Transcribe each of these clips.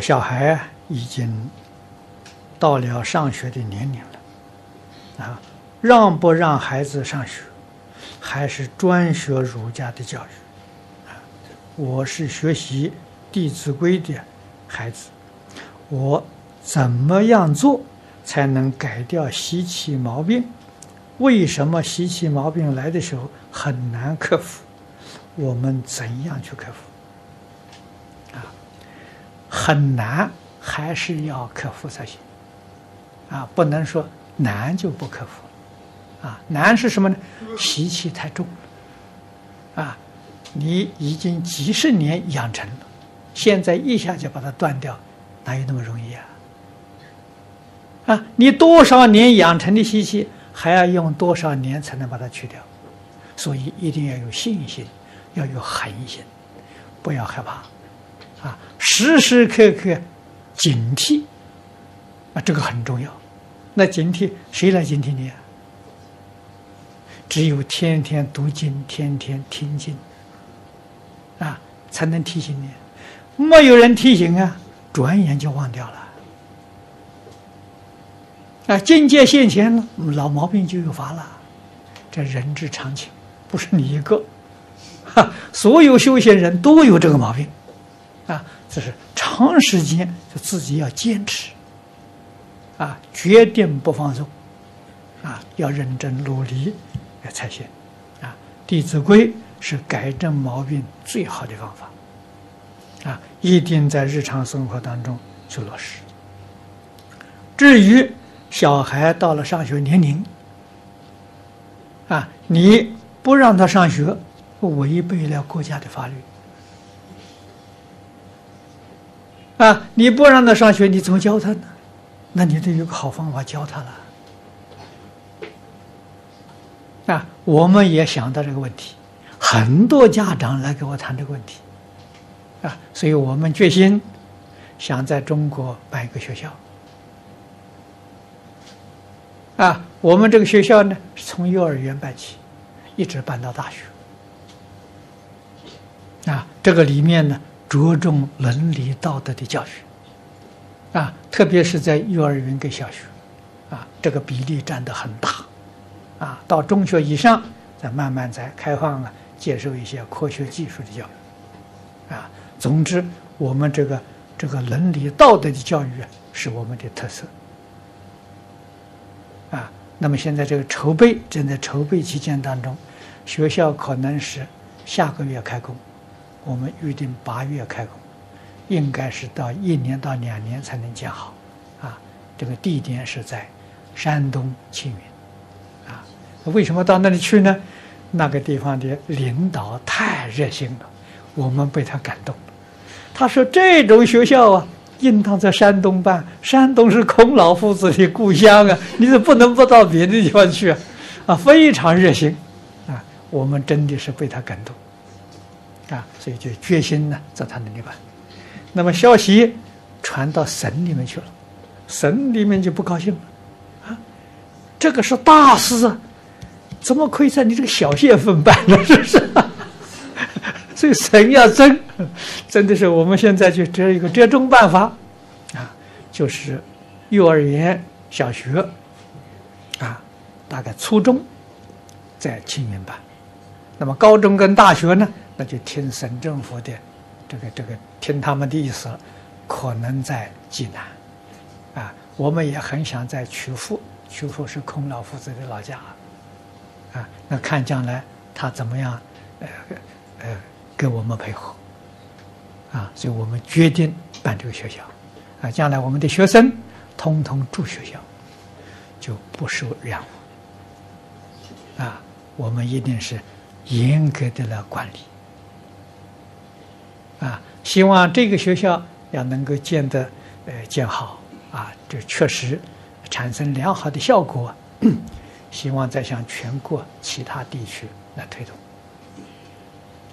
小孩已经到了上学的年龄了，啊，让不让孩子上学，还是专学儒家的教育？啊，我是学习《弟子规》的孩子，我怎么样做才能改掉习气毛病？为什么习气毛病来的时候很难克服？我们怎样去克服？啊很难，还是要克服才行，啊，不能说难就不克服，啊，难是什么呢？习气太重了，啊，你已经几十年养成了，现在一下就把它断掉，哪有那么容易啊？啊，你多少年养成的习气，还要用多少年才能把它去掉？所以一定要有信心，要有恒心，不要害怕。啊，时时刻刻警惕，啊，这个很重要。那警惕谁来警惕你啊？只有天天读经、天天听经，啊，才能提醒你。没有人提醒啊，转眼就忘掉了。啊，境界现前了，老毛病就有发了。这人之常情，不是你一个，哈，所有修行人都有这个毛病。啊，这是长时间就自己要坚持，啊，决定不放松，啊，要认真努力才行，啊，《弟子规》是改正毛病最好的方法，啊，一定在日常生活当中去落实。至于小孩到了上学年龄，啊，你不让他上学，违背了国家的法律。啊！你不让他上学，你怎么教他呢？那你得有个好方法教他了。啊！我们也想到这个问题，很多家长来跟我谈这个问题。啊！所以我们决心想在中国办一个学校。啊！我们这个学校呢，是从幼儿园办起，一直办到大学。啊！这个里面呢。着重伦理道德的教育，啊，特别是在幼儿园跟小学，啊，这个比例占得很大，啊，到中学以上再慢慢再开放啊，接受一些科学技术的教育，啊，总之我们这个这个伦理道德的教育，是我们的特色，啊，那么现在这个筹备正在筹备期间当中，学校可能是下个月开工。我们预定八月开工，应该是到一年到两年才能建好，啊，这个地点是在山东青云，啊，为什么到那里去呢？那个地方的领导太热心了，我们被他感动。他说：“这种学校啊，应当在山东办，山东是孔老夫子的故乡啊，你是不能不到别的地方去啊，啊，非常热心，啊，我们真的是被他感动。”啊，所以就决心呢，在他那里办。那么消息传到省里面去了，省里面就不高兴了。啊，这个是大事啊，怎么可以在你这个小县份办呢？是不是？所以省要争，真的是我们现在就只有一个折中办法，啊，就是幼儿园、小学，啊，大概初中在青云办，那么高中跟大学呢？那就听省政府的，这个这个听他们的意思，可能在济南，啊，我们也很想在曲阜，曲阜是孔老夫子的老家，啊，那看将来他怎么样，呃呃，跟我们配合，啊，所以我们决定办这个学校，啊，将来我们的学生通通住学校，就不受染污，啊，我们一定是严格的来管理。啊，希望这个学校要能够建得呃建好啊，这确实产生良好的效果。希望再向全国其他地区来推动。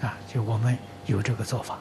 啊，就我们有这个做法。